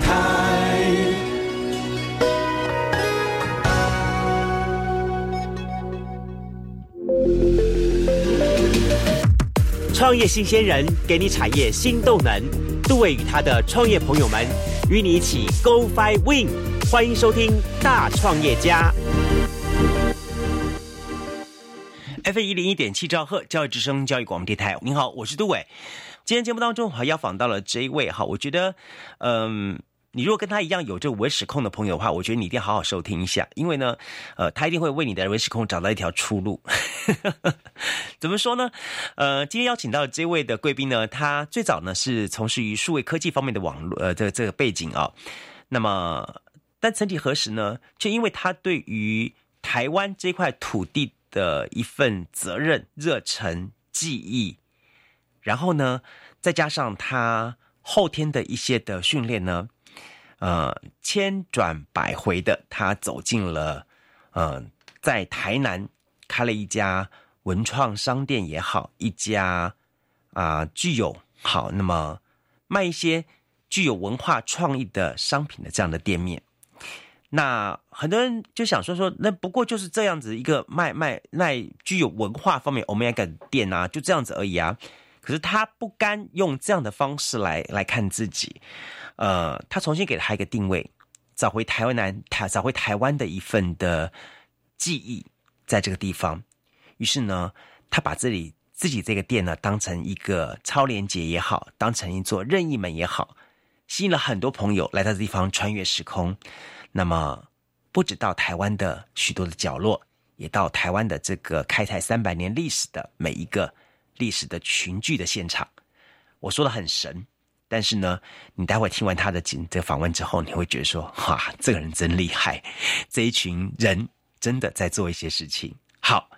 台。创业新鲜人给你产业新动能，杜伟与他的创业朋友们与你一起 Go Fly Win，欢迎收听大创业家。F 一零一点七兆赫教育之声教育广播电台，您好，我是杜伟。今天节目当中还邀访到了这一位哈，我觉得，嗯。你如果跟他一样有这个文史控的朋友的话，我觉得你一定要好好收听一下，因为呢，呃，他一定会为你的文史控找到一条出路。怎么说呢？呃，今天邀请到这位的贵宾呢，他最早呢是从事于数位科技方面的网络，呃，这个这个背景啊。那么，但曾几何时呢，却因为他对于台湾这块土地的一份责任、热忱、记忆，然后呢，再加上他后天的一些的训练呢。呃，千转百回的，他走进了，呃，在台南开了一家文创商店也好，一家啊具有好那么卖一些具有文化创意的商品的这样的店面。那很多人就想说说，那不过就是这样子一个卖卖卖具有文化方面欧米伽店啊，就这样子而已啊。可是他不甘用这样的方式来来看自己。呃，他重新给了他一个定位，找回台湾南台，找回台湾的一份的记忆，在这个地方。于是呢，他把这里自己这个店呢，当成一个超连接也好，当成一座任意门也好，吸引了很多朋友来到这地方穿越时空。那么，不止到台湾的许多的角落，也到台湾的这个开台三百年历史的每一个历史的群聚的现场。我说的很神。但是呢，你待会听完他的这访问之后，你会觉得说，哇，这个人真厉害，这一群人真的在做一些事情。好，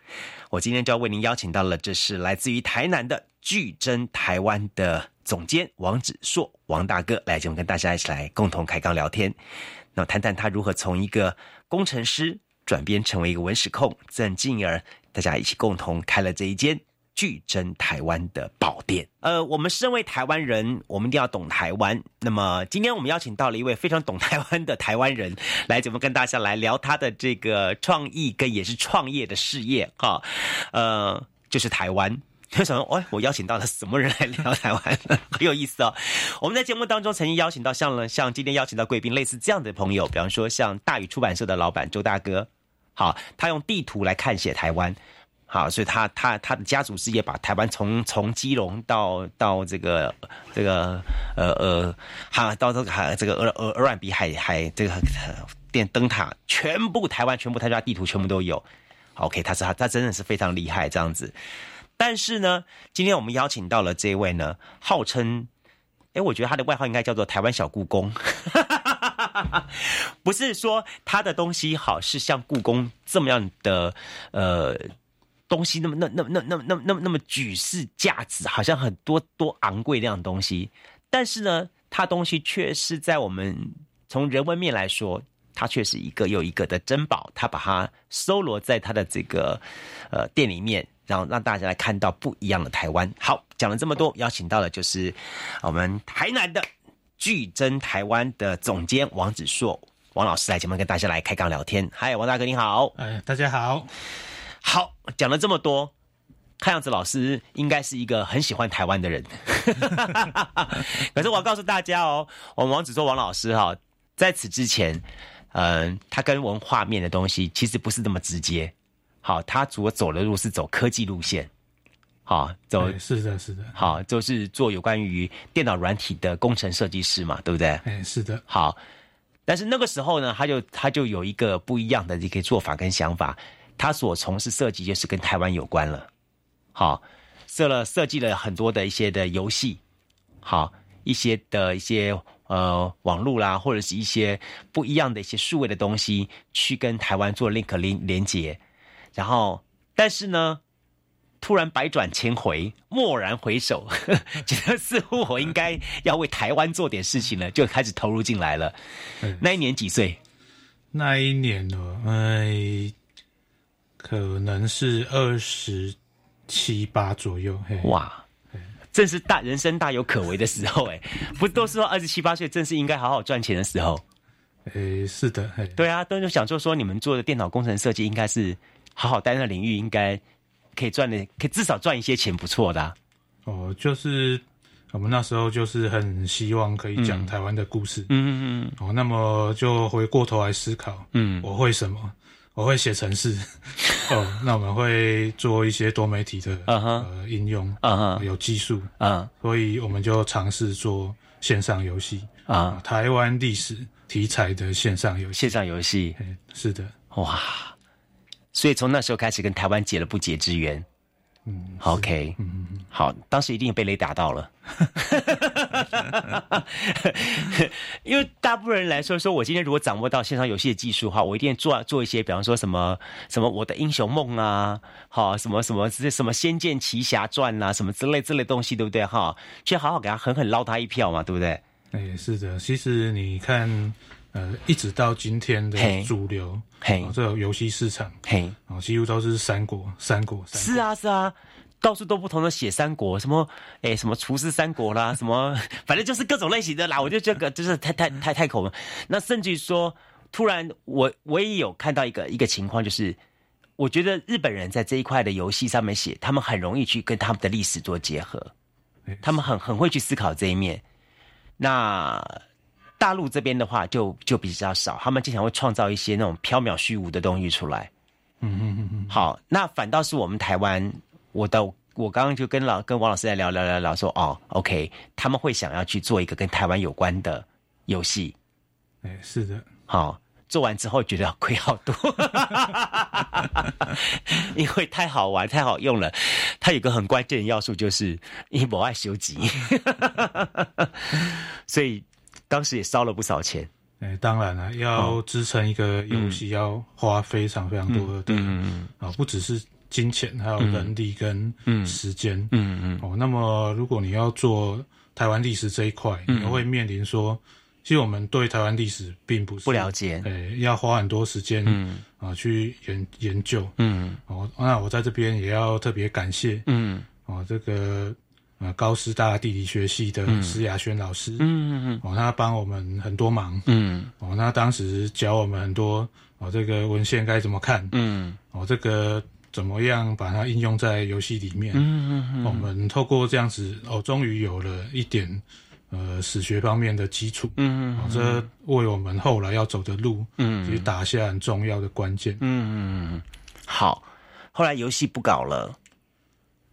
我今天就要为您邀请到了，这是来自于台南的巨真台湾的总监王子硕王大哥来节目跟大家一起来共同开杠聊天，那谈谈他如何从一个工程师转变成为一个文史控，再进而大家一起共同开了这一间。巨珍台湾的宝店，呃，我们身为台湾人，我们一定要懂台湾。那么，今天我们邀请到了一位非常懂台湾的台湾人，来怎么跟大家来聊他的这个创意跟也是创业的事业哈，呃，就是台湾。为什么？哎，我邀请到了什么人来聊台湾？很有意思哦。我们在节目当中曾经邀请到像了像今天邀请到贵宾类似这样的朋友，比方说像大宇出版社的老板周大哥，好，他用地图来看写台湾。好，所以他他他的家族事业把台湾从从基隆到到这个这个呃呃，哈到这个海这个鹅鹅鹅卵比海海这个电灯塔，全部台湾全部他家地图全部都有。OK，他是他他真的是非常厉害这样子。但是呢，今天我们邀请到了这位呢，号称，哎，我觉得他的外号应该叫做台湾小故宫，不是说他的东西好，是像故宫这么样的呃。东西那么那那那那那那么那么举世价值，好像很多多昂贵那样的东西，但是呢，它东西却是在我们从人文面来说，它却是一个又一个的珍宝。他把它收罗在他的这个呃店里面，然后让大家来看到不一样的台湾。好，讲了这么多，邀请到的就是我们台南的巨珍台湾的总监王子硕王老师来节目跟大家来开杠聊天。嗨，王大哥你好。哎，大家好。好，讲了这么多，看样子老师应该是一个很喜欢台湾的人。可是我要告诉大家哦，我们王子说王老师哈，在此之前，嗯，他跟文化面的东西其实不是那么直接。好，他主要走的路是走科技路线。好，走是的，是的。好，就是做有关于电脑软体的工程设计师嘛，对不对？哎，是的。好，但是那个时候呢，他就他就有一个不一样的一个做法跟想法。他所从事设计就是跟台湾有关了，好，设了设计了很多的一些的游戏，好，一些的一些呃网络啦，或者是一些不一样的一些数位的东西，去跟台湾做 link 连连接，然后，但是呢，突然百转千回，蓦然回首，觉得似乎我应该要为台湾做点事情了，就开始投入进来了。那一年几岁？那一年呢？哎。可能是二十七八左右，嘿。哇，正是大人生大有可为的时候，哎，不都是说二十七八岁正是应该好好赚钱的时候？诶，是的，嘿，对啊，都是想说说你们做的电脑工程设计，应该是好好待那领域，应该可以赚的，可以至少赚一些钱，不错的啊、哦，就是我们那时候就是很希望可以讲台湾的故事，嗯嗯嗯。哦，那么就回过头来思考，嗯。我会什么？我会写程式，哦，那我们会做一些多媒体的呃应用，嗯嗯有技术，嗯所以我们就尝试做线上游戏，啊，啊，台湾历史题材的线上游戏。线上游戏嘿是的，哇，所以从那时候开始跟台湾结了不解之缘。嗯，OK，嗯嗯好，当时一定被雷打到了，因为大部分人来说，说我今天如果掌握到线上游戏的技术的话，我一定做做一些，比方说什么什么我的英雄梦啊，好什么什么这什么仙剑奇侠传啊，什么之类之类的东西，对不对？哈，去好好给他狠狠捞他一票嘛，对不对？哎、是的。其实你看，呃，一直到今天的主流，嘿哦，这个游戏市场，嘿，哦，几乎都是三国，三国，三国是啊是啊。到处都不同的写三国，什么诶什么厨师三国啦，什么反正就是各种类型的啦。我就这个就是太太太太口了。那甚至于说，突然我我也有看到一个一个情况，就是我觉得日本人在这一块的游戏上面写，他们很容易去跟他们的历史做结合，哎他们很很会去思考这一面。那大陆这边的话就就比较少，他们经常会创造一些那种缥缈虚无的东西出来。嗯嗯嗯嗯，好，那反倒是我们台湾，我的我刚刚就跟老跟王老师在聊聊聊聊说，哦，OK，他们会想要去做一个跟台湾有关的游戏，哎、是的，好，做完之后觉得亏好多，因为太好玩、太好用了。它有个很关键的要素就是你不爱修集，所以当时也烧了不少钱。哎、当然了，要支撑一个游戏，要花非常非常多的，嗯啊、不只是金钱，还有人力跟时间，嗯嗯哦，那么如果你要做台湾历史这一块，嗯。你会面临说，其实我们对台湾历史并不是不了解。诶、要花很多时间，嗯。啊，去研研究，嗯。哦，那我在这边也要特别感谢，嗯。哦，这个呃高师大地理学系的施雅轩老师，嗯嗯哦，他帮我们很多忙，嗯。哦，那当时教我们很多，哦，这个文献该怎么看，嗯。哦，这个怎么样把它应用在游戏里面，嗯嗯嗯我们透过这样子，哦，终于有了一点呃史学方面的基础，嗯哦，这为我们后来要走的路，嗯。其实打下很重要的关键。嗯嗯嗯，好。后来游戏不搞了，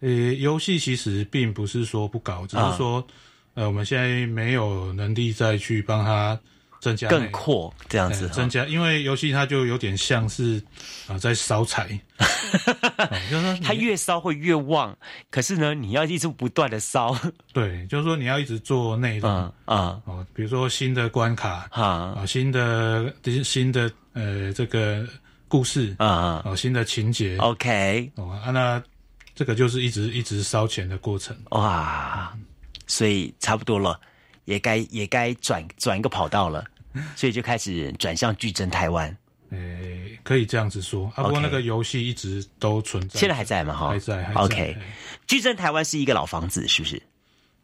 呃，游戏其实并不是说不搞，只啊。是说，呃，我们现在没有能力再去帮它增加更内扩这样子增加，因为游戏它就有点像是啊、在烧柴，哦就是说它越烧会越旺，可是呢，你要一直不断的烧，对，就是说你要一直做内容、嗯嗯。哦，比如说新的关卡哈。啊、新的新的呃这个故事啊哦，新的情节。哦，OK，啊，那这个就是一直一直烧钱的过程。哇，所以差不多了，也该也该转转一个跑道了，所以就开始转向矩阵台湾，诶，可以这样子说。啊。不过那个游戏一直都存在，现在还在吗？哈，还在还在 OK，嘿。矩阵台湾是一个老房子，是不是？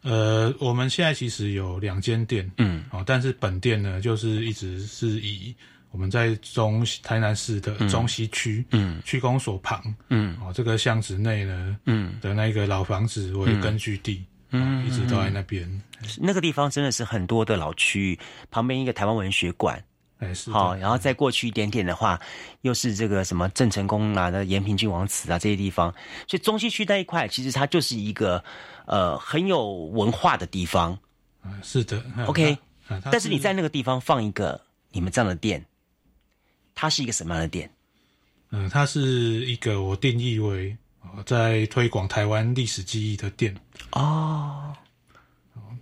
呃，我们现在其实有两间店，嗯，哦，但是本店呢，就是一直是以我们在中台南市的中西区，嗯。区公所旁，嗯。哦，这个巷子内呢嗯，的那个老房子为根据地，嗯，一直都在那边，那个地方真的是很多的老区域，旁边一个台湾文学馆，哎，是好，然后再过去一点点的话，又是这个什么郑成功啊、的延平郡王祠啊这些地方，所以中西区那一块其实它就是一个呃很有文化的地方。啊是的 OK，啊但是你在那个地方放一个你们这样的店，它是一个什么样的店？嗯，它是一个我定义为哦在推广台湾历史记忆的店。哦，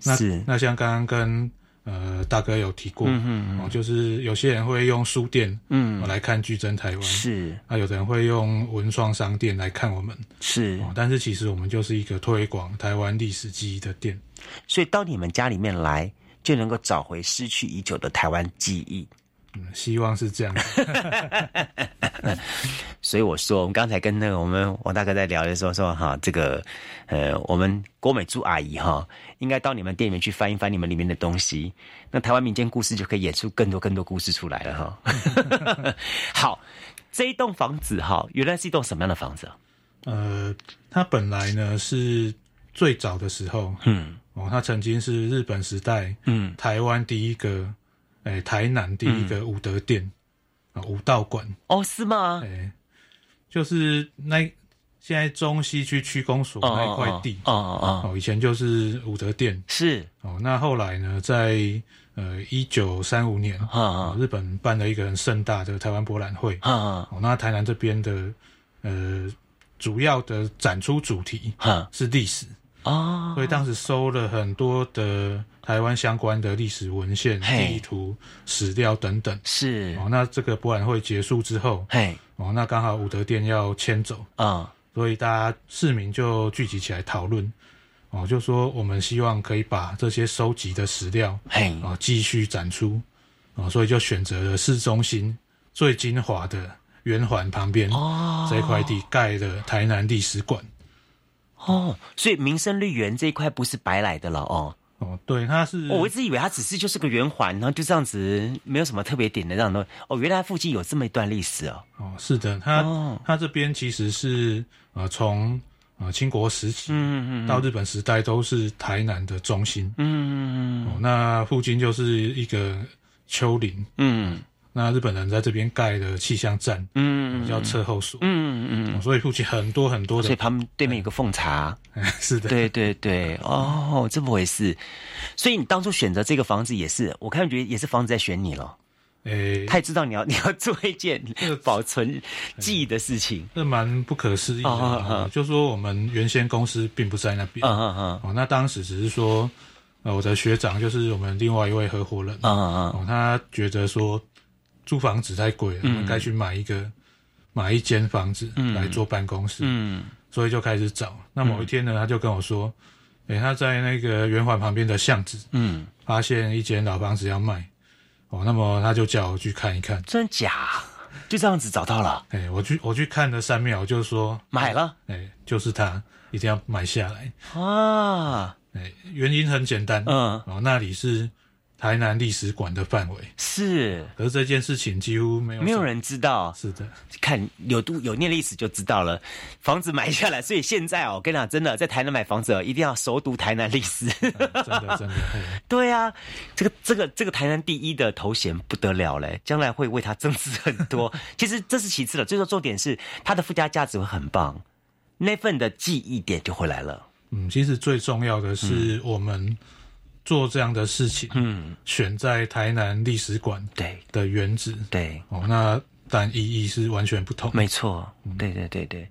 那是。那像刚刚跟呃大哥有提过，嗯嗯哦，就是有些人会用书店嗯。哦来看矩阵台湾，是。那有的人会用文创商店来看我们。是，哦，但是其实我们就是一个推广台湾历史记忆的店。所以到你们家里面来，就能够找回失去已久的台湾记忆。嗯，希望是这样。所以我说，我们刚才跟那个我们王大哥在聊的时候说，哈，这个呃，我们郭美珠阿姨哈，应该到你们店里面去翻一翻你们里面的东西，那台湾民间故事就可以演出更多更多故事出来了哈。好，这一栋房子哈，原来是一栋什么样的房子啊？呃，它本来呢是最早的时候，嗯哦，它曾经是日本时代嗯，台湾第一个，哎、台南第一个武德殿啊、武道馆，哦，是吗？哎、？就是那现在中西区区公所那一块地，哦哦哦，哦，以前就是武德殿，是。哦，那后来呢，在呃一九三五年，啊哦，日本办了一个很盛大的台湾博览会，啊啊哦，那台南这边的呃主要的展出主题啊是历史，哦，所以当时收了很多的台湾相关的历史文献、地图、史料等等。是。哦，那这个博览会结束之后，嘿。哦，那刚好武德殿要迁走，啊所以大家市民就聚集起来讨论，哦，就说我们希望可以把这些收集的史料嘿。啊继续展出，啊，所以就选择了市中心最精华的圆环旁边哦。这一块地盖的台南历史馆。哦，所以民生绿园这一块不是白来的了哦。哦，对，它是哦我一直以为它只是就是个圆环，然后就这样子，没有什么特别点的这样的。哦，原来附近有这么一段历史哦。哦，是的，它、哦它这边其实是呃从呃清国时期嗯嗯到日本时代都是台南的中心。嗯哦，那附近就是一个丘陵，嗯那日本人在这边盖的气象站，嗯叫侧后所，嗯嗯嗯所以附近很多很多的所以的，旁边对面有个奉茶。是的，对对对，哦，这么回事。所以你当初选择这个房子也是，我看觉得也是房子在选你了。诶，他也知道你要 你要做一件这个保存记忆的事情。这蛮不可思议的，就说我们原先公司并不在那边，嗯嗯嗯哦，那当时只是说，呃，我的学长就是我们另外一位合伙人，嗯嗯嗯，他觉得说租房子太贵了，我们该去买一个买一间房子来做办公室，嗯所以就开始找。那某一天呢，他就跟我说，诶、他在那个圆环旁边的巷子嗯，发现一间老房子要卖，哦，那么他就叫我去看一看。真假？就这样子找到了，诶、我去我去看了三秒，就说，买了诶、就是他，一定要买下来。啊！诶、原因很简单，嗯，哦，那里是台南历史馆的范围，是可是这件事情几乎没有。没有人知道，是的，看有读有念历史就知道了。房子买下来，所以现在哦，我跟你讲，真的在台南买房子哦，一定要熟读台南历史。真的真的，嘿对啊，这个这个这个台南第一的头衔不得了嘞，将来会为他增值很多。其实这是其次了，最说重点是它的附加价值会很棒，那份的记忆点就回来了。嗯，其实最重要的是我们做这样的事情，嗯，选在台南历史馆对。的原址。对，哦，那但意义是完全不同。没错，对对对对。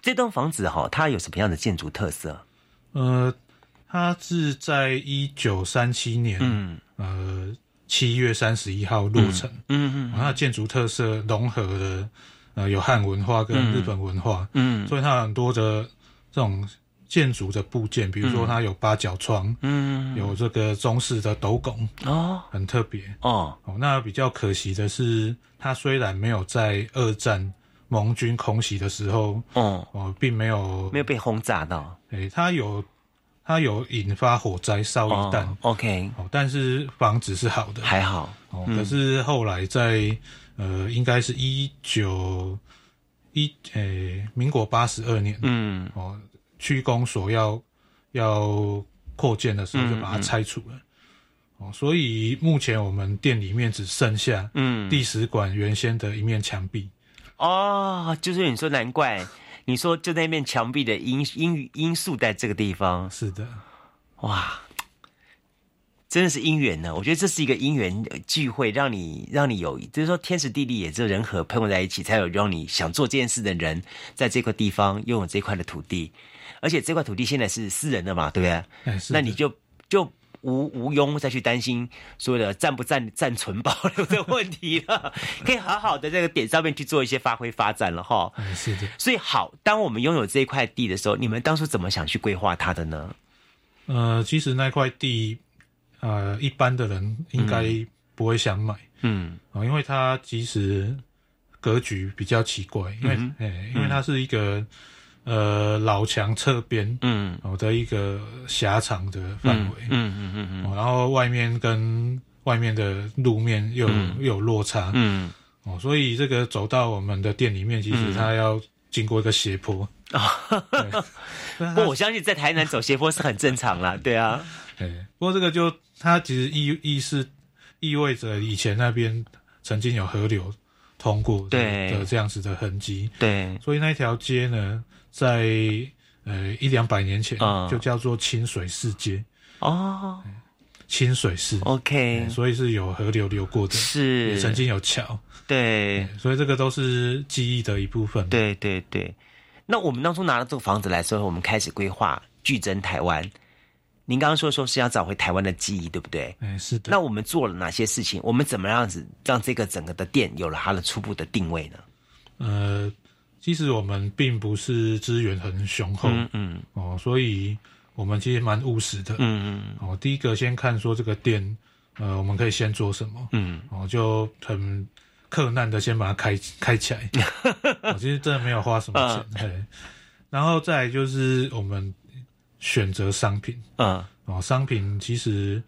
这栋房子哈、它有什么样的建筑特色？呃，它是在一九三七年，嗯。呃七月三十一号落成，嗯嗯它的建筑特色融合了呃有汉文化跟日本文化，嗯。所以它有很多的这种建筑的部件，比如说它有八角窗，嗯，有这个中式的斗拱，哦。很特别。哦。哦，那比较可惜的是，它虽然没有在二战盟军空袭的时候，哦，哦，并没有没有被轰炸到。诶，它有它有引发火灾烧一弹，哦，OK，哦，但是房子是好的，还好，哦，可是后来在呃，应该是一九一诶，民国八十二年，嗯。哦，区公所要要扩建的时候，就把它嗯拆除了。哦，所以目前我们店里面只剩下嗯，历史馆原先的一面墙壁。哦，就是你说难怪，你说就那面墙壁的因因因素在这个地方，是的，哇，真的是因缘呢。我觉得这是一个因缘呃聚会，让你让你有，就是说天时地利也只有人和碰在一起，才有让你想做这件事的人，在这块地方拥有这块的土地，而且这块土地现在是私人的嘛，对不对？那你就就无无庸再去担心所谓的占不占占存保留的问题了，可以好好的在这个点上面去做一些发挥发展了哈。哎是的，所以好，当我们拥有这一块地的时候，你们当初怎么想去规划它的呢？呃，其实那块地，呃，一般的人应该不会想买。嗯。啊、因为它其实格局比较奇怪，因为哎、因为它是一个呃老墙侧边嗯。哦的一个狭长的范围，嗯嗯嗯嗯哦，然后外面跟外面的路面又有、又有落差，嗯，哦，所以这个走到我们的店里面，其实它要经过一个斜坡。对 不过我相信在台南走斜坡是很正常啦，对啊，对，不过这个就它其实意意是意味着以前那边曾经有河流通过的对。的这样子的痕迹，对，所以那条街呢，在呃一两百年前嗯。就叫做清水寺街，哦。清水寺。，OK，所以是有河流流过的，是。曾，经有桥，对。所以这个都是记忆的一部分。，对对对。那我们当初拿了这个房子来之后，我们开始规划巨增台湾。您刚刚说说是要找回台湾的记忆，对不对？哎，是的。那我们做了哪些事情？我们怎么样子让这个整个的店有了它的初步的定位呢？呃，其实我们并不是资源很雄厚、嗯嗯哦，所以我们其实蛮务实的。嗯嗯哦，第一个先看说这个店，呃，我们可以先做什么，嗯，哦，就很困难的先把它开开起来。我、其实真的没有花什么钱，嘿然后再来就是我们选择商品嗯哦，商品其实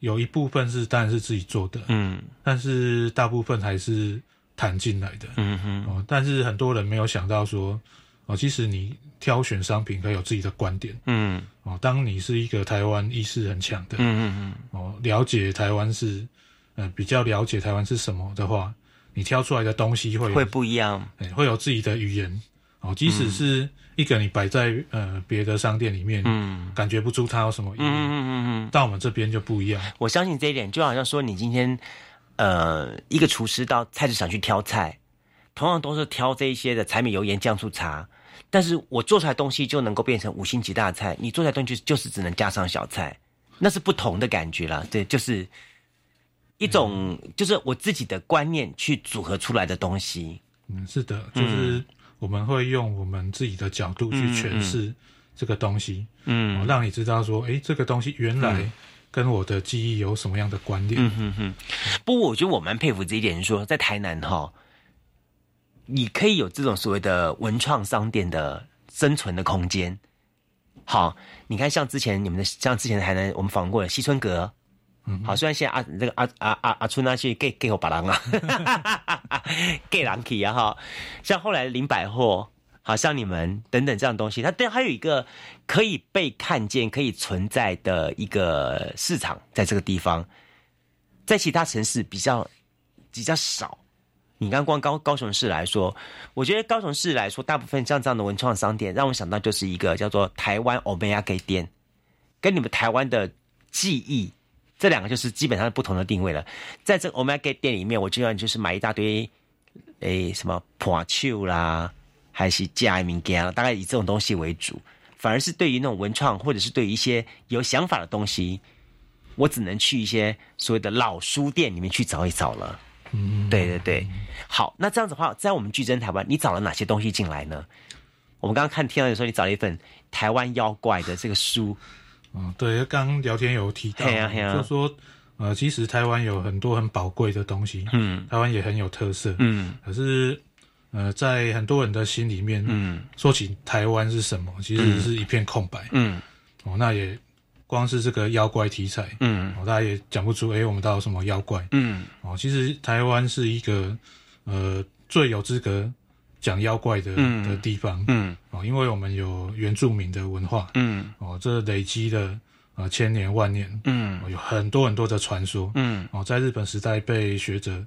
有一部分是当然是自己做的，嗯但是大部分还是谈进来的。嗯哼，哦，但是很多人没有想到说，哦，其实你挑选商品可以有自己的观点。嗯哦，当你是一个台湾意识很强的，嗯嗯嗯哦，了解台湾是，呃，比较了解台湾是什么的话，你挑出来的东西会会不一样。哎会有自己的语言。哦，即使是一个你摆在呃别的商店里面，嗯感觉不出它有什么意义，嗯嗯嗯嗯，到我们这边就不一样。我相信这一点，就好像说你今天呃一个厨师到菜市场去挑菜，同样都是挑这一些的柴米油盐酱醋茶。但是我做出来的东西就能够变成五星级大菜，你做出来的东西就就是只能加上小菜，那是不同的感觉啦。对，就是一种、就是我自己的观念去组合出来的东西。嗯，是的，就是我们会用我们自己的角度去诠释这个东西，嗯哦，让你知道说，诶，这个东西原来跟我的记忆有什么样的关联。嗯哼哼。不过我觉得我蛮佩服这一点，是说在台南哈，你可以有这种所谓的文创商店的生存的空间。好，你看像之前你们的，像之前的台南我们访问过的西村阁，嗯，好，虽然现在阿这个阿阿阿阿春啊去 gay gay 我把狼啊，gay 狼体啊哈，像后来林百货，好像你们等等这样东西，它对还有一个可以被看见、可以存在的一个市场，在这个地方，在其他城市比较比较少。你刚光高高雄市来说，我觉得高雄市来说，大部分像这样的文创商店，让我想到就是一个叫做台湾欧美亚给店，跟你们台湾的记忆这两个就是基本上是不同的定位了。在这 Omega 店里面，我基本上就是买一大堆，诶什么破球啦，还是加名件啦，大概以这种东西为主。反而是对于那种文创或者是对于一些有想法的东西，我只能去一些所谓的老书店里面去找一找了。嗯，对对对，好，那这样子的话，在我们矩阵台湾，你找了哪些东西进来呢？我们刚刚看听到的时候，你找了一份台湾妖怪的这个书，嗯，对，刚刚聊天有提到，嘿啊啊。就说呃，其实台湾有很多很宝贵的东西，嗯。台湾也很有特色，嗯。可是呃，在很多人的心里面，嗯。说起台湾是什么，其实是一片空白。嗯。哦，那也光是这个妖怪题材，嗯。哦，大家也讲不出，诶，我们到底有什么妖怪？嗯。哦，其实台湾是一个呃最有资格讲妖怪的、嗯。的地方，嗯。哦，因为我们有原住民的文化，嗯。哦，这累积的呃千年万年，嗯。哦有很多很多的传说，嗯。哦，在日本时代被学者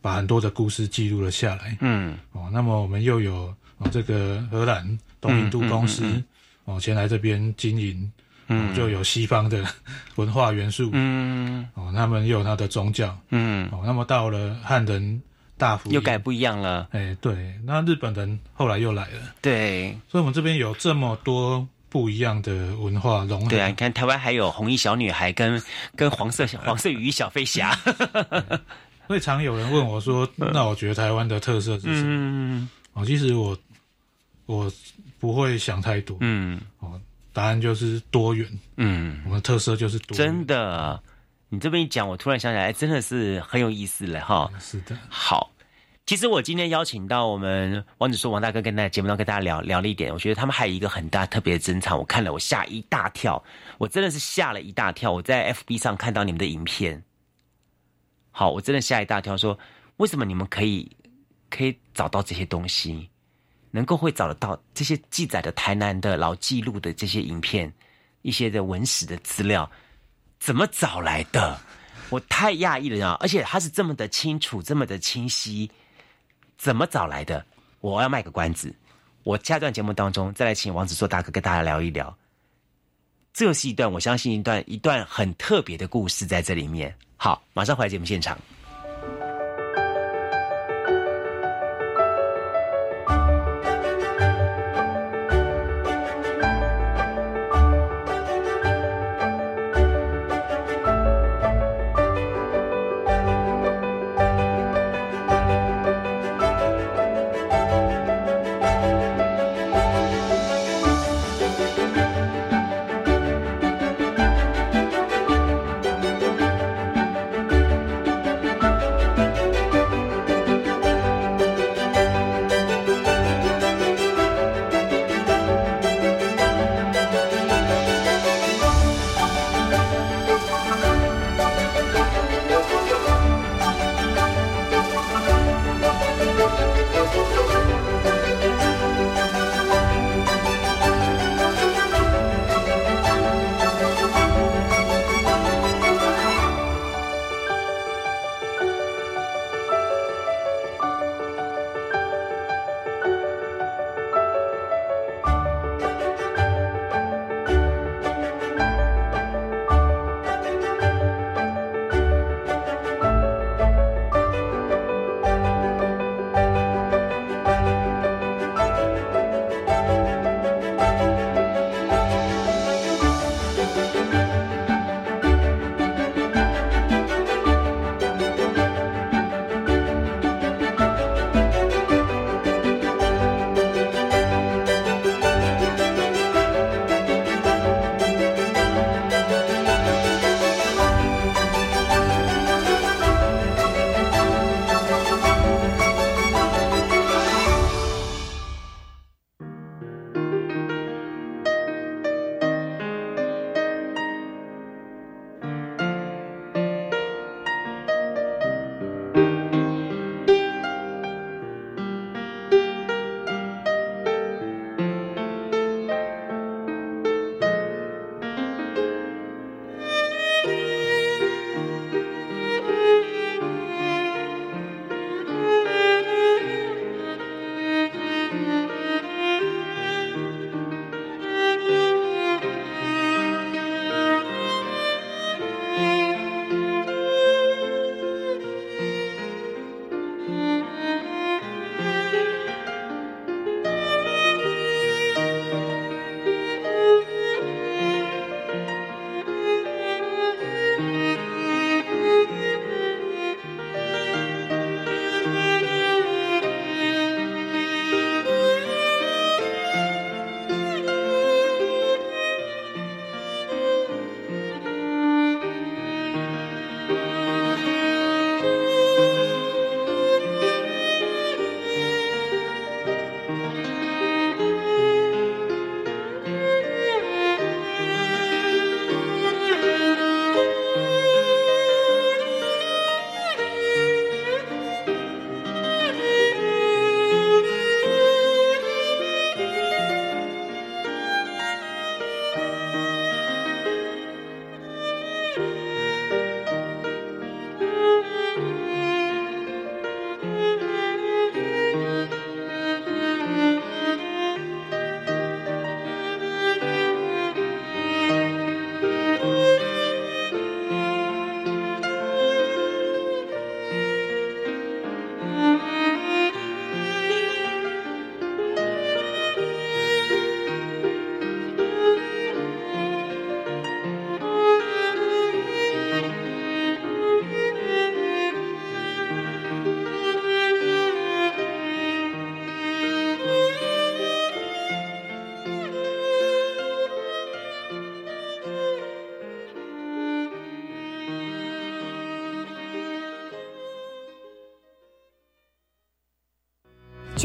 把很多的故事记录了下来，嗯。哦，那么我们又有哦这个荷兰东印度公司、嗯。哦前来这边经营，嗯。哦，就有西方的 文化元素，嗯。哦，他们又有他的宗教，嗯，哦，那么到了汉人大幅又改，不一样了。哎，对，那日本人后来又来了，对。所以我们这边有这么多不一样的文化融合，对啊，你看台湾还有红衣小女孩跟跟黄色 黄色雨衣小飞侠。所以常有人问我说，那我觉得台湾的特色是什么？嗯。哦，其实我我不会想太多，嗯。哦，答案就是多元，嗯，我们的特色就是多元，真的，你这边一讲，我突然想起来，哎真的是很有意思了哈。是的，好，其实我今天邀请到我们王子说王大哥跟在节目上跟大家聊聊了一点，我觉得他们还有一个很大特别的珍藏，我看了我吓一大跳，我真的是吓了一大跳。我在 FB 上看到你们的影片，好，我真的吓一大跳，说为什么你们可以可以找到这些东西，能够会找得到这些记载的台南的老记录的这些影片，一些的文史的资料，怎么找来的？我太讶异了，而且他是这么的清楚，这么的清晰。怎么找来的？我要卖个关子，我下段节目当中再来请王子硕大哥跟大家聊一聊。这是一段我相信一段一段很特别的故事在这里面。好，马上回来节目现场。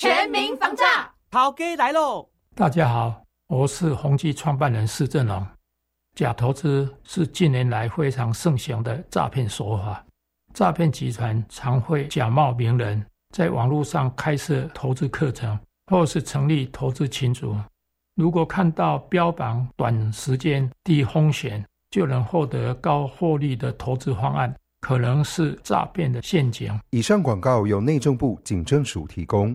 全民防诈，桃哥来喽！大家好。我是宏基创办人施正荣。假投资是近年来非常盛行的诈骗手法。诈骗集团常会假冒名人，在网络上开设投资课程，或是成立投资群组。如果看到标榜短时间低风险就能获得高获利的投资方案，可能是诈骗的陷阱。以上广告由内政部警政署提供。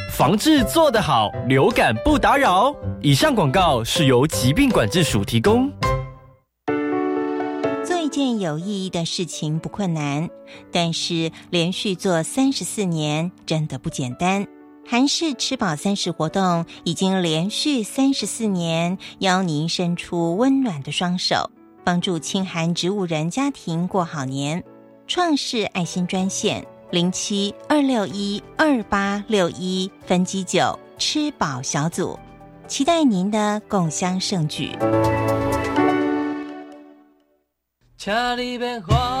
防治做得好，流感不打扰。以上广告是由疾病管制署提供。做一件有意义的事情不困难，但是连续做三十四年真的不简单。韩式吃饱三十活动已经连续三十四年，邀您伸出温暖的双手，帮助清寒植物人家庭过好年。创世爱心专线零七二六一二八六一分机九吃饱小组，期待您的共襄盛举。请你别烦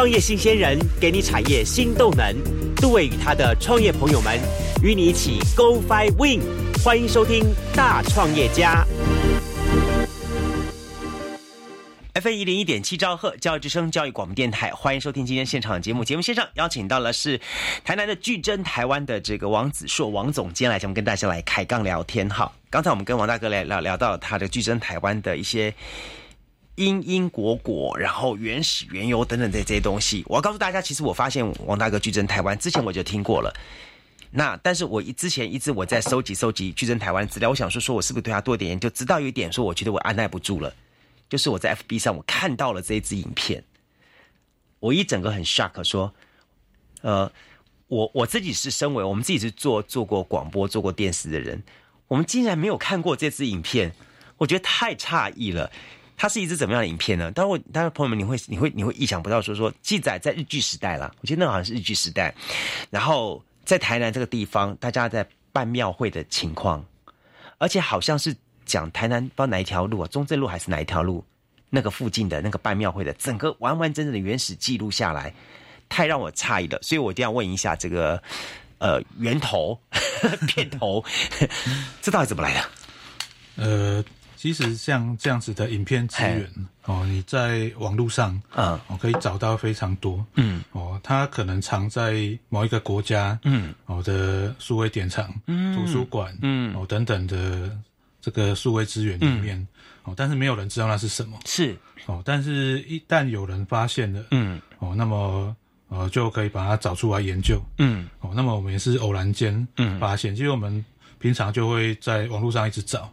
创业新鲜人给你产业新动能，杜伟与他的创业朋友们与你一起 Go Fly Win，欢迎收听大创业家。F 一零一点七兆赫教育之声教育广播电台，欢迎收听今天现场节目。节目线上邀请到了是台南的巨珍台湾的这个王子硕王总监来节目跟大家来开杠聊天。好，刚才我们跟王大哥来聊聊到他的巨珍台湾的一些因因果果，然后原始缘由等等的这些东西。我要告诉大家，其实我发现王大哥巨珍台湾之前我就听过了。那但是我一之前一直我在收集收集巨珍台湾资料，我想说说我是不是对他多一点研究，直到有一点说我觉得我按耐不住了。就是我在 FB 上我看到了这一支影片，我一整个很 shock，说，呃，我我自己是身为我们自己是做做过广播、做过电视的人，我们竟然没有看过这支影片，我觉得太诧异了。它是一支怎么样的影片呢？当然我，当然朋友们，你会你会你会意想不到说说记载在日剧时代了，我记得那好像是日剧时代，然后在台南这个地方，大家在办庙会的情况，而且好像是。讲台南不知道哪一条路啊，中正路还是哪一条路，那个附近的那个办庙会的整个完完整整的原始记录下来，太让我诧异了，所以我一定要问一下这个呃源头 片头，这到底怎么来的？呃，其实像这样子的影片资源哦，你在网络上嗯。哦可以找到非常多。嗯。哦，它可能藏在某一个国家嗯。哦的数位典藏、嗯。图书馆嗯。哦等等的这个数位资源里面哦，但是没有人知道那是什么。是。哦，但是一旦有人发现了嗯。哦，那么呃就可以把它找出来研究。嗯。哦，那么我们也是偶然间嗯。发现，其实我们平常就会在网络上一直找。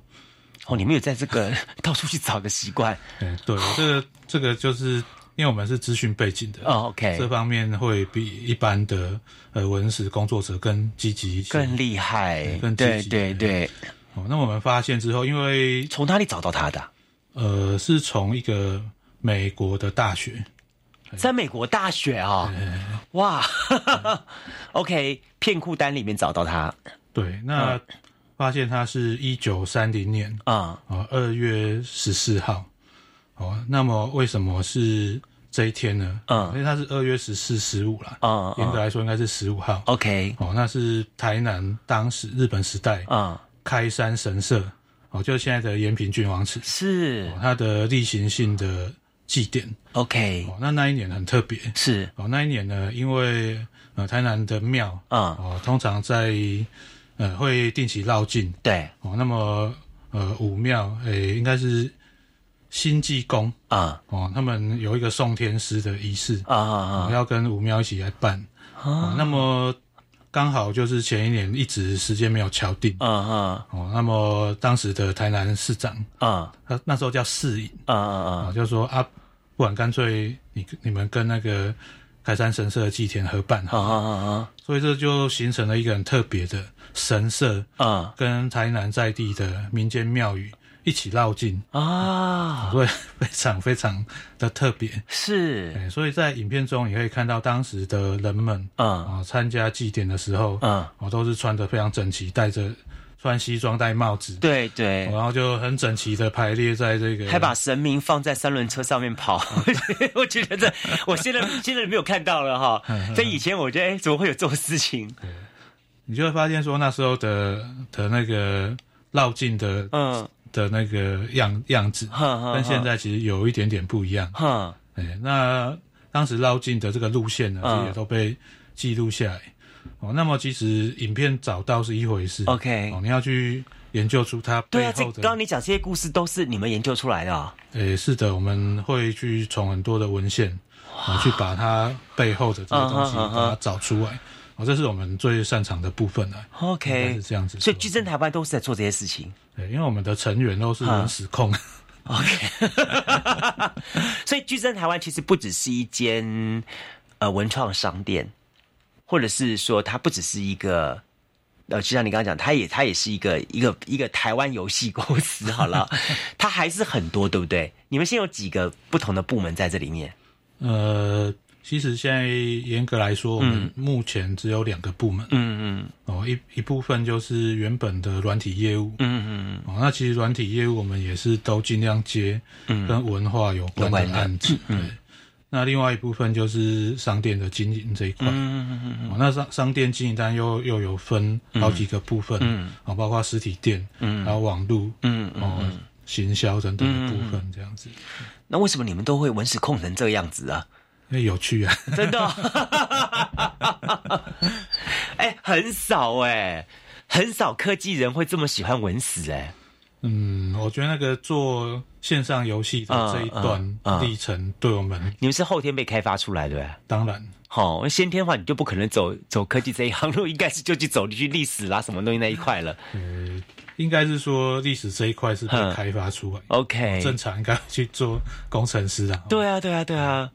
哦，你们有在这个到处去找的习惯嗯，对，这个这个就是因为我们是资讯背景的哦，OK 这方面会比一般的呃文史工作者更积极一些，更厉害对，更积对极对对。哦。那我们发现之后，因为从哪里找到他的啊？呃是从一个美国的大学，在美国大学啊、哇，OK，片库单里面找到他对，那嗯发现他是一九三零年啊，哦二月十四号哦，那么为什么是这一天呢？嗯因为它是二月十四、十五啦，嗯严格来说应该是十五号。，OK，哦，那是台南当时日本时代啊，开山神社，哦，就是现在的延平郡王祠，是哦它的例行性的祭典。OK，哦，那那一年很特别。是哦，那一年呢，因为呃台南的庙啊，哦，通常在呃会定期绕境。对哦，那么呃武庙诶、应该是新济公啊哦，他们有一个送天师的仪式啊啊啊要跟武庙一起来办。啊，那么刚好就是前一年一直时间没有敲定。啊啊哦，那么当时的台南市长，啊他那时候叫市尹啊啊啊，啊就说啊，不然干脆你你们跟那个开山神社的祭田合办啊好了，啊所以这就形成了一个很特别的神社啊。跟台南在地的民间庙宇一起绕境，啊，所以非常非常的特别。是。对，所以在影片中你可以看到当时的人们啊。啊参加祭典的时候，啊，哦都是穿的非常整齐，戴着穿西装戴帽子，对对。然。后就很整齐的排列在这个，还把神明放在三轮车上面跑，我觉得这我现在现在没有看到了哈。在以前我觉得，哎，怎么会有这种事情？你就会发现说那时候的的那个绕境的嗯，的那个样样子，跟现在其实有一点点不一样。哈，哎，那当时绕境的这个路线呢，嗯其实也都被记录下来。哦，那么其实影片找到是一回事 OK 哦，你要去研究出它对啊，这背后的。刚刚你讲这些故事都是你们研究出来的啊。诶，是的，我们会去从很多的文献啊，去把它背后的这些东西把它找出来。哦，这是我们最擅长的部分了。OK，是这样子。所以矩阵台湾都是在做这些事情。对，因为我们的成员都是文史控。OK，所以矩阵台湾其实不只是一间呃文创商店，或者是说它不只是一个呃，就像你刚刚讲，它也它也是一个一个一个台湾游戏公司。好了，它还是很多，对不对？你们现在有几个不同的部门在这里面？呃，其实现在严格来说，我们目前只有两个部门。嗯嗯哦，一一部分就是原本的软体业务。嗯嗯哦，那其实软体业务我们也是都尽量接嗯跟文化有关的的案子。对。那另外一部分就是商店的经营这一块。嗯嗯嗯哦，那商商店经营单又又有分好几个部分，嗯哦，包括实体店，嗯还有网络，嗯嗯哦，行销等等的部分，这样子，那为什么你们都会文史控成这样子啊？因为有趣啊。真的哦、哎、很少哎、很少科技人会这么喜欢文史哎、嗯，我觉得那个做线上游戏的这一嗯段嗯历程，对我们你们是后天被开发出来的？当然，好、先天的话你就不可能走走科技这一行路，应该是就去走去历史啦，什么东西那一块了。嗯，应该是说历史这一块是被嗯开发出来，OK，正常应该去做工程师啊。对啊，对啊，对啊。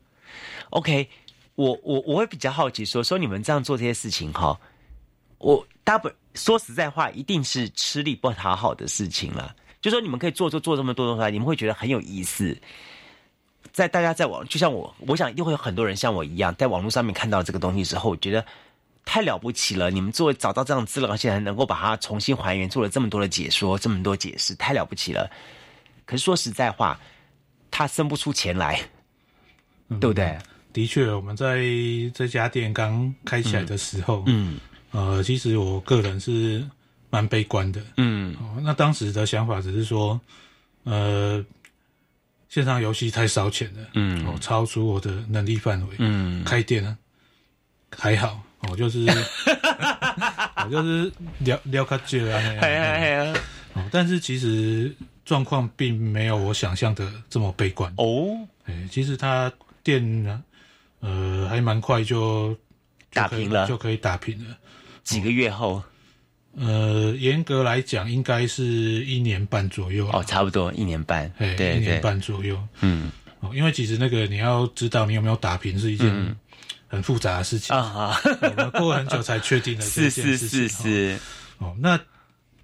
OK，我我我会比较好奇说，说你们这样做这些事情哈，我大不说实在话，一定是吃力不讨好的事情了。就说你们可以做做做这么多东西，你们会觉得很有意思。在大家在网，就像我，我想一定会有很多人像我一样，在网络上面看到这个东西之后，我觉得太了不起了。你们做找到这样资料，而且还能够把它重新还原，做了这么多的解说，这么多解释，太了不起了。可是说实在话，他生不出钱来，对不对？的确，我们在这家店刚开起来的时候，嗯。呃，其实我个人是蛮悲观的。嗯。哦，那当时的想法只是说，呃，线上游戏太烧钱了，嗯。哦，超出我的能力范围，嗯。开店啊还好，哦，就是我 就是聊聊开久啊，那样哎呀哎呀，哦，但是其实状况并没有我想象的这么悲观。哦，哎，其实他店呢，呃，还蛮快就打平了。就可以打平了。几个月后？呃，严格来讲，应该是一年半左右啊。哦，差不多一年半，哎，对对。一年，半左右。嗯。哦，因为其实那个你要知道你有没有打平是一件很复杂的事情，啊哈，我们过很久才确定的 这是件事情。是是是，哦，哦那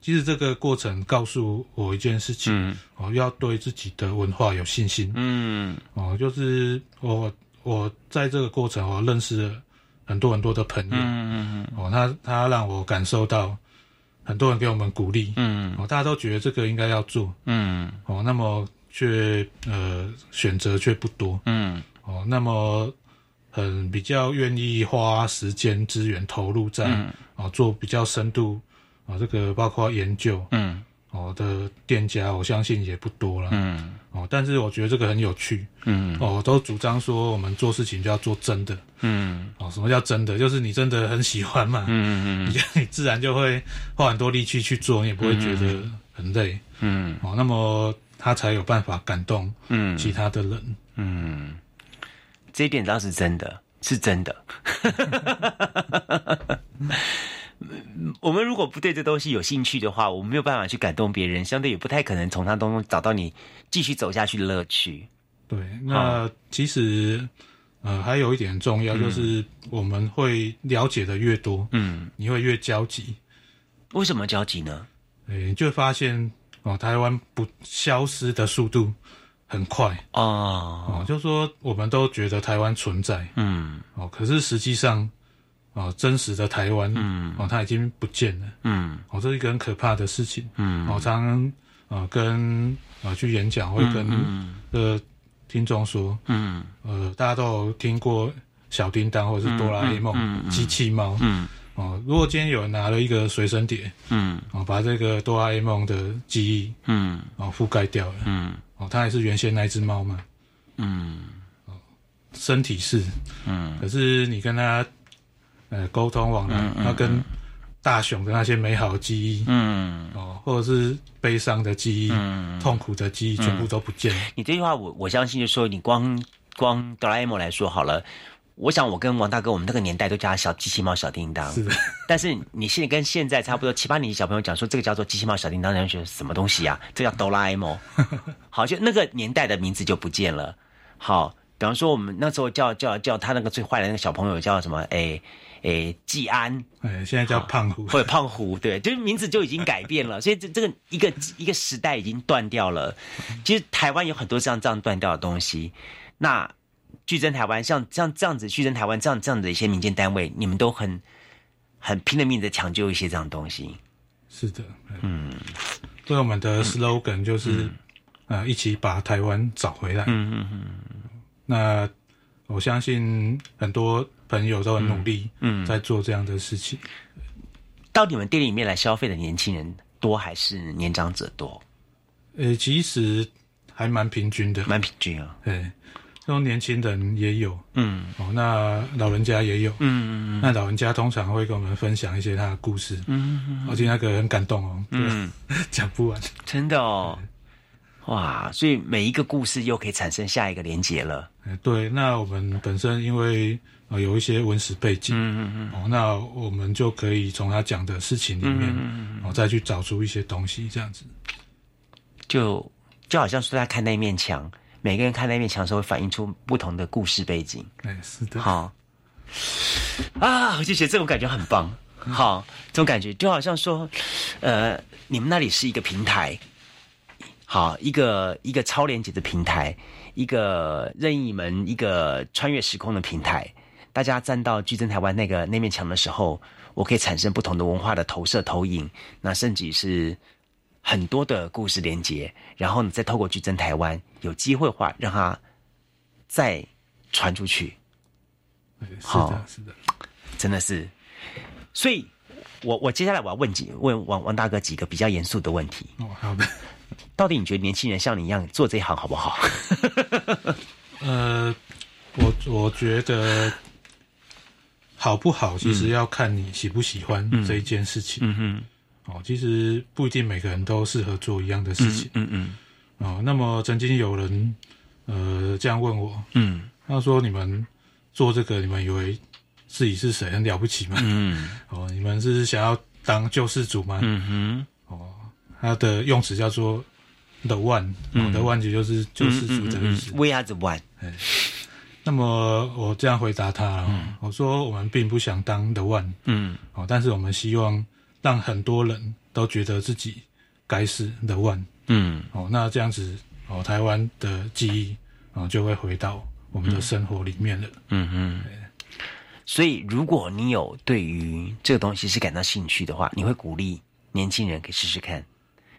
其实这个过程告诉我一件事情，嗯。哦，要对自己的文化有信心。嗯。哦，就是我我在这个过程，我认识了很多很多的朋友。嗯嗯嗯哦，他他让我感受到很多人给我们鼓励。嗯哦，大家都觉得这个应该要做。嗯哦，那么却呃选择却不多。嗯哦，那么很比较愿意花时间资源投入在、嗯哦做比较深度啊、这个包括研究嗯哦的店家，我相信也不多了。嗯哦，但是我觉得这个很有趣。嗯哦，都主张说我们做事情就要做真的。嗯哦，什么叫真的？就是你真的很喜欢嘛，嗯你就你自然就会花很多力气去做，你也不会觉得很累。嗯哦，那么他才有办法感动嗯其他的人。嗯，这一点倒是真的，是真的。我们如果不对这东西有兴趣的话，我们没有办法去感动别人，相对也不太可能从它当中找到你继续走下去的乐趣。对，那其实呃还有一点很重嗯。要，就是我们会了解的越多，嗯，你会越焦急，为什么焦急呢？诶，你就会发现哦，台湾不消失的速度很快哦，哦，就说我们都觉得台湾存在嗯。哦，可是实际上哦，真实的台湾嗯。哦，它已经不见了嗯。哦，这是一个很可怕的事情。嗯。我常常呃跟呃去演讲会跟嗯呃听众说，嗯。呃，大家都有听过小叮当或者是哆啦 A 梦、嗯机器猫嗯。哦。如果今天有人拿了一个随身碟嗯。哦，把这个哆啦 A 梦的记忆嗯。哦覆盖掉了嗯。哦，它还是原先那一只猫嘛，嗯。身体是，嗯。可是你跟它呃沟通往来，它跟大雄的那些美好的记忆嗯哦，或者是悲伤的记忆、嗯，痛苦的记忆，全部都不见了。你这句话我我相信，就是说你光光哆啦 A 梦来说好了。我想我跟王大哥，我们那个年代都叫他小机器猫、小叮当。是的，但是你现在跟现在差不多七八年级小朋友讲说这个叫做机器猫、小叮当，人家觉得什么东西啊？这叫哆啦 A 梦。好，就那个年代的名字就不见了。好，比方说我们那时候叫叫叫他那个最坏的那个小朋友叫什么？哎哎，季安。哎，现在叫胖虎，或者胖虎，对，就是名字就已经改变了，所以这这个一个一个时代已经断掉了。其实台湾有很多像这样断掉的东西，那巨珍台湾像像这样子，巨珍台湾这样这样的一些民间单位，你们都很很拼了命的抢救一些这样的东西。是的，嗯，所以我们的 slogan 就是，呃，一起把台湾找回来。嗯嗯嗯那我相信很多朋友都很努力，嗯在做这样的事情。到你们店里面来消费的年轻人多还是年长者多？呃，其实还蛮平均的，蛮平均啊。对，这种年轻人也有，嗯。哦，那老人家也有，嗯嗯那老人家通常会跟我们分享一些他的故事，嗯而且那个很感动哦，嗯，讲不完。真的哦，哇！所以每一个故事又可以产生下一个连结了。哎对，那我们本身因为呃有一些文史背景，嗯嗯哦，那我们就可以从他讲的事情里面，嗯嗯哦，再去找出一些东西，这样子。就就好像是在看那面墙，每个人看那面墙的时候，会反映出不同的故事背景。哎，是的，好啊，我就觉得这种感觉很棒。好，这种感觉就好像说，呃，你们那里是一个平台，好，一个一个超连接的平台，一个任意门，一个穿越时空的平台。大家站到巨珍台湾那个那面墙的时候，我可以产生不同的文化的投射投影，那甚至是很多的故事连接，然后你再透过巨珍台湾有机会话，让它再传出去。哎是好的，是的。真的是，所以我我接下来我要问几问王王大哥几个比较严肃的问题。哦，好的。到底你觉得年轻人像你一样做这一行好不好？呃，我我觉得好不好，其实要看你喜不喜欢这一件事情。嗯哼，哦，其实不一定每个人都适合做一样的事情。嗯嗯哦，那么曾经有人呃这样问我，嗯他说：“你们做这个，你们以为自己是谁，很了不起吗？嗯哦，你们是想要当救世主吗？嗯哼，哦，他的用词叫做 the one，嗯哦，the one 就是救世主的意思。We are the one。那么我这样回答他，我说我们并不想当 the one，嗯哦，但是我们希望让很多人都觉得自己该是 the one，嗯哦，那这样子，哦，台湾的记忆，哦，就会回到我们的生活里面了。嗯嗯。所以，如果你有对于这个东西是感到兴趣的话，你会鼓励年轻人可以试试看。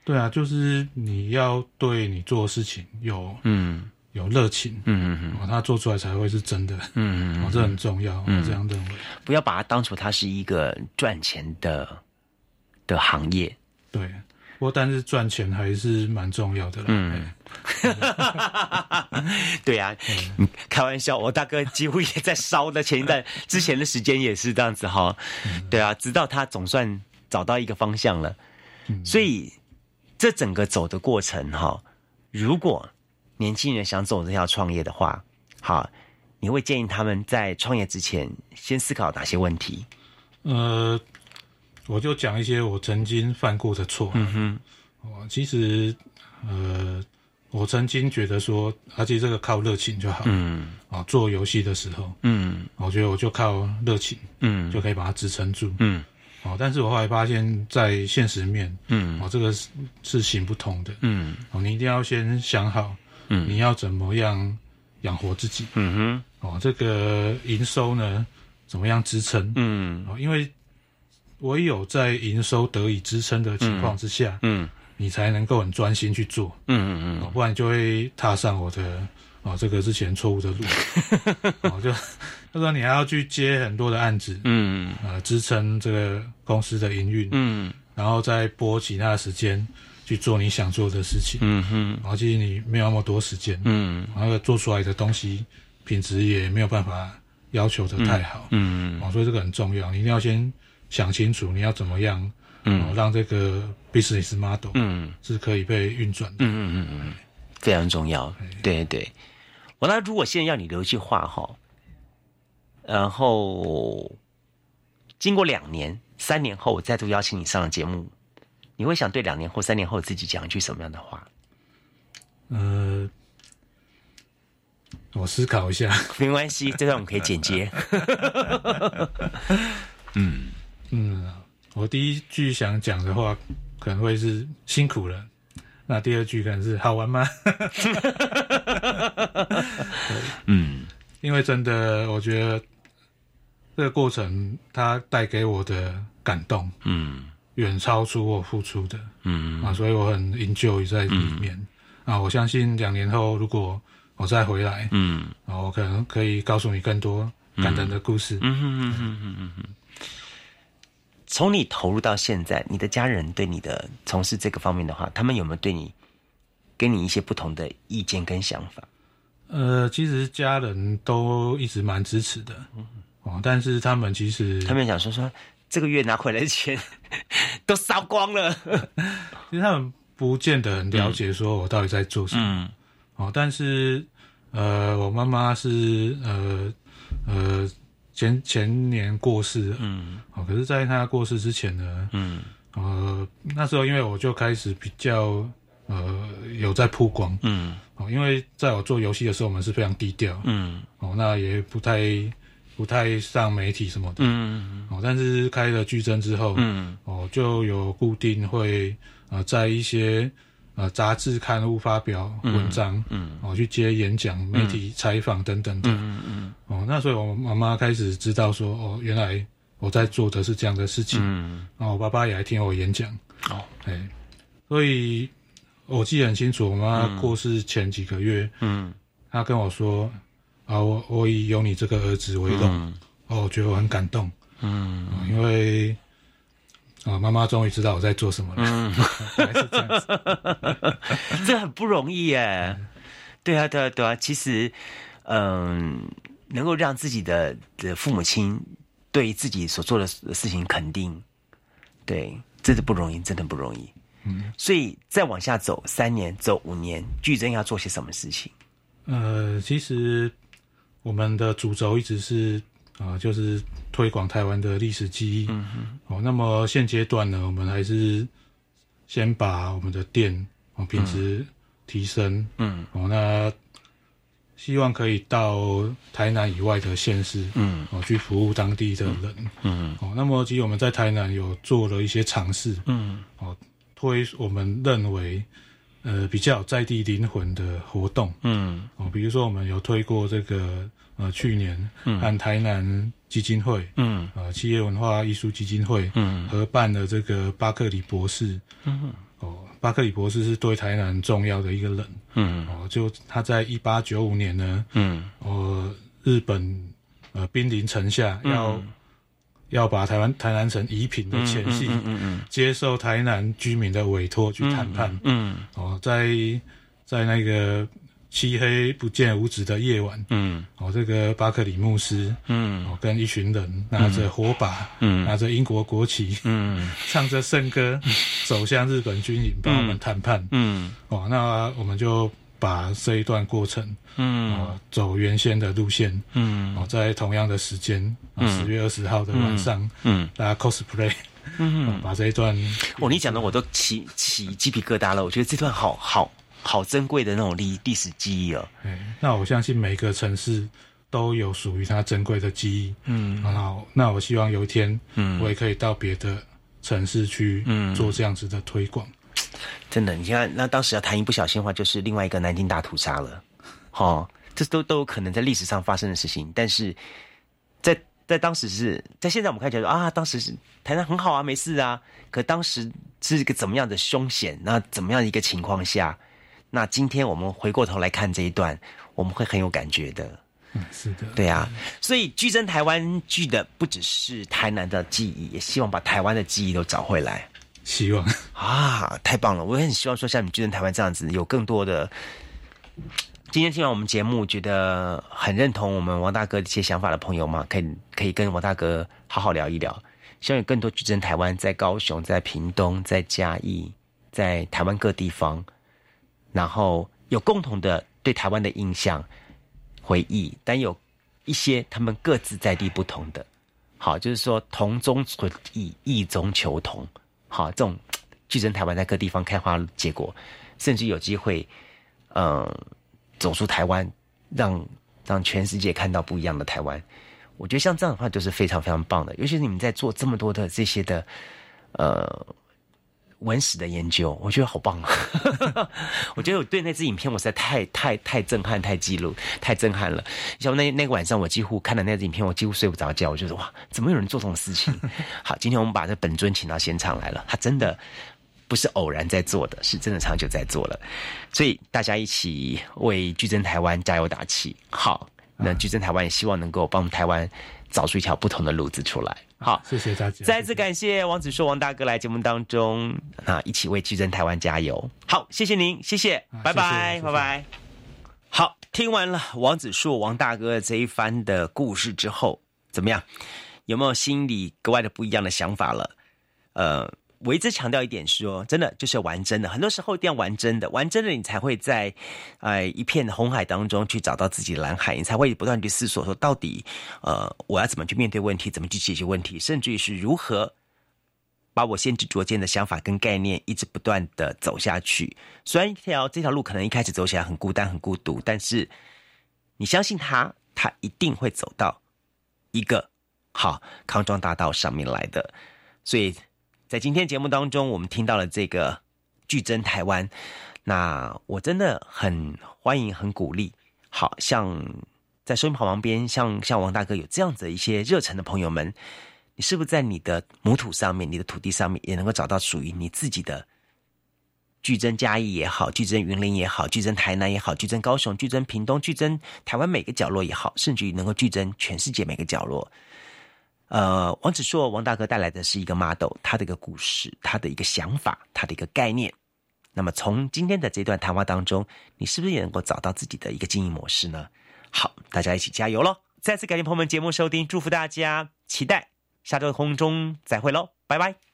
对啊，就是你要对你做的事情有嗯。有热情，嗯嗯哦，他做出来才会是真的，嗯哦，这很重要，我这样认为。不要把它当成它是一个赚钱的的行业。对，不过但是赚钱还是蛮重要的啦。嗯，对呀、嗯，开玩笑，我大哥几乎也在烧的前一段 之前的时间也是这样子哈。对啊，直到他总算找到一个方向了，所以这整个走的过程哈，如果年轻人想走这条创业的话，好，你会建议他们在创业之前先思考哪些问题？呃，我就讲一些我曾经犯过的错。嗯哼，我，其实呃，我曾经觉得说，而且这个靠热情就好。嗯，啊，做游戏的时候，嗯，我觉得我就靠热情，嗯，就可以把它支撑住。嗯，哦，但是我后来发现，在现实面，嗯，哦，这个是是行不通的。嗯，哦，你一定要先想好，嗯，你要怎么样养活自己。嗯哼，哦，这个营收呢，怎么样支撑？嗯，哦，因为唯有在营收得以支撑的情况之下，嗯，你才能够很专心去做。嗯嗯嗯，不然就会踏上我的哦这个之前错误的路。哦，就就说你还要去接很多的案子，嗯，呃，支撑这个公司的营运，嗯，然后再拨其他的时间去做你想做的事情，嗯哼，然后其实你没有那么多时间，嗯，然后做出来的东西品质也没有办法要求的太好，嗯，哦，所以这个很重要，你一定要先想清楚你要怎么样，嗯。哦，让这个 business model，嗯，是可以被运转的，嗯嗯嗯嗯，非常重要，对对。我那如果现在要你留一句话哈，然后经过两年、三年后，我再度邀请你上了节目，你会想对两年后、三年后自己讲一句什么样的话？呃，我思考一下，没关系，这段我们可以剪接。嗯嗯，我第一句想讲的话可能会是辛苦了，那第二句可能是好玩吗？嗯，因为真的，我觉得这个过程它带给我的感动，嗯，远超出我付出的，嗯啊，所以我很 enjoy 在里面、啊。我相信两年后如果我再回来，嗯，啊，我可能可以告诉你更多感人的故事。嗯哼哼哼哼哼哼。从你投入到现在，你的家人对你的从事这个方面的话，他们有没有对你给你一些不同的意见跟想法？呃，其实家人都一直蛮支持的，哦，但是他们其实他们想说说这个月拿回来的钱 都烧光了，其实他们不见得很了解说我到底在做什么，嗯。哦，但是呃，我妈妈是呃呃前前年过世了，嗯，哦，可是在她过世之前呢，嗯，呃，那时候因为我就开始比较呃有在曝光，嗯，哦，因为在我做游戏的时候，我们是非常低调，嗯，哦，那也不太不太上媒体什么的，嗯，哦，但是开了矩阵之后，嗯，哦，就有固定会呃在一些呃杂志刊物发表文章，嗯，哦去接演讲、媒体采访等等的，嗯嗯哦，那所以我妈妈开始知道说，哦，原来我在做的是这样的事情，嗯，然后我爸爸也来听我演讲，哦，哎，所以我记得很清楚，我妈过世前几个月，嗯，她跟我说，啊，我我以有你这个儿子为荣，嗯哦，我觉得我很感动，嗯哦因为啊，妈妈终于知道我在做什么了。嗯，是这样子，这很不容易耶。对啊，对啊，对啊。其实，嗯，能够让自己的的父母亲对自己所做的事情肯定，对，真的不容易，真的不容易。嗯，所以再往下走三年，走五年，剧真要做些什么事情？呃，其实我们的主轴一直是啊，就是推广台湾的历史记忆。嗯嗯。哦，那么现阶段呢，我们还是先把我们的店哦品质提升。嗯。哦，那希望可以到台南以外的县市。嗯。哦，去服务当地的人。嗯。哦，那么其实我们在台南有做了一些尝试。嗯。哦。推我们认为，呃，比较在地灵魂的活动，嗯，哦，比如说我们有推过这个，呃，去年和台南基金会，嗯，呃，企业文化艺术基金会，嗯，合办的这个巴克里博士，嗯，哦，巴克里博士是对台南重要的一个人，嗯，哦，就他在一八九五年呢，嗯，哦，日本呃兵临城下要。要把台湾台南城移平的前夕，接受台南居民的委托去谈判。嗯，哦，在在那个漆黑不见五指的夜晚，嗯，哦，这个巴克里牧师，嗯，哦，跟一群人拿着火把，嗯，拿着英国国旗，嗯，唱着圣歌，走向日本军营，帮我们谈判。嗯，哦，那我们就。把这一段过程，嗯，走原先的路线，嗯，哦，在同样的时间，十月二十号的晚上，嗯，大家 cosplay，嗯，把这一段，哦，你讲的我都起起鸡皮疙瘩了。我觉得这段好好好珍贵的那种历历史记忆哦。那我相信每个城市都有属于它珍贵的记忆，嗯，很好。那我希望有一天，嗯，我也可以到别的城市去，嗯，做这样子的推广。真的，你看，那当时要谈一不小心的话，就是另外一个南京大屠杀了，哈，这都都有可能在历史上发生的事情。但是在在当时是在现在我们看起来说啊，当时是台南很好啊，没事啊。可当时是一个怎么样的凶险？那怎么样一个情况下？那今天我们回过头来看这一段，我们会很有感觉的。嗯，是的，对啊。所以剧真台湾剧的不只是台南的记忆，也希望把台湾的记忆都找回来。希望啊，太棒了！我也很希望说，像你巨人台湾这样子，有更多的。今天听完我们节目，觉得很认同我们王大哥的一些想法的朋友嘛，可以可以跟王大哥好好聊一聊。希望有更多巨人台湾在高雄、在屏东、在嘉义、在台湾各地方，然后有共同的对台湾的印象、回忆，但有一些他们各自在地不同的。好，就是说同中存异，异中求同。好，这种巨争台湾在各地方开花结果，甚至有机会，嗯，走出台湾，让让全世界看到不一样的台湾。我觉得像这样的话，就是非常非常棒的。尤其是你们在做这么多的这些的，呃。文史的研究，我觉得好棒啊！我觉得我对那支影片，我实在太太太震撼，太记录，太震撼了。像那那个晚上，我几乎看了那支影片，我几乎睡不着觉。我觉得哇，怎么有人做这种事情？好，今天我们把这本尊请到现场来了，他真的不是偶然在做的，是真的长久在做了。所以大家一起为巨珍台湾加油打气。好，那巨珍台湾也希望能够帮台湾找出一条不同的路子出来。好，谢谢大家。再次感谢王子硕王大哥来节目当中啊，一起为巨人台湾加油。好，谢谢您，谢谢，拜拜，拜拜。好，听完了王子硕王大哥这一番的故事之后，怎么样？有没有心里格外的不一样的想法了？呃。我一直强调一点说，真的就是玩真的，很多时候一定要玩真的，玩真的你才会在，呃一片红海当中去找到自己的蓝海，你才会不断去思索说，到底，呃，我要怎么去面对问题，怎么去解决问题，甚至于是如何把我先知灼见的想法跟概念一直不断的走下去。虽然一条这条路可能一开始走起来很孤单、很孤独，但是你相信他，他一定会走到一个好康庄大道上面来的，所以。在今天节目当中，我们听到了这个巨增台湾，那我真的很欢迎、很鼓励。好像在收音跑旁边，像像王大哥有这样子一些热忱的朋友们，你是不是在你的母土上面、你的土地上面，也能够找到属于你自己的巨增嘉义也好、巨增云林也好、巨增台南也好、巨增高雄、巨增屏东、巨增台湾每个角落也好，甚至于能够巨增全世界每个角落。呃，王子硕王大哥带来的是一个 model，他的一个故事，他的一个想法，他的一个概念。那么从今天的这段谈话当中，你是不是也能够找到自己的一个经营模式呢？好，大家一起加油喽！再次感谢朋友们节目收听，祝福大家，期待下周的空中再会喽，拜拜。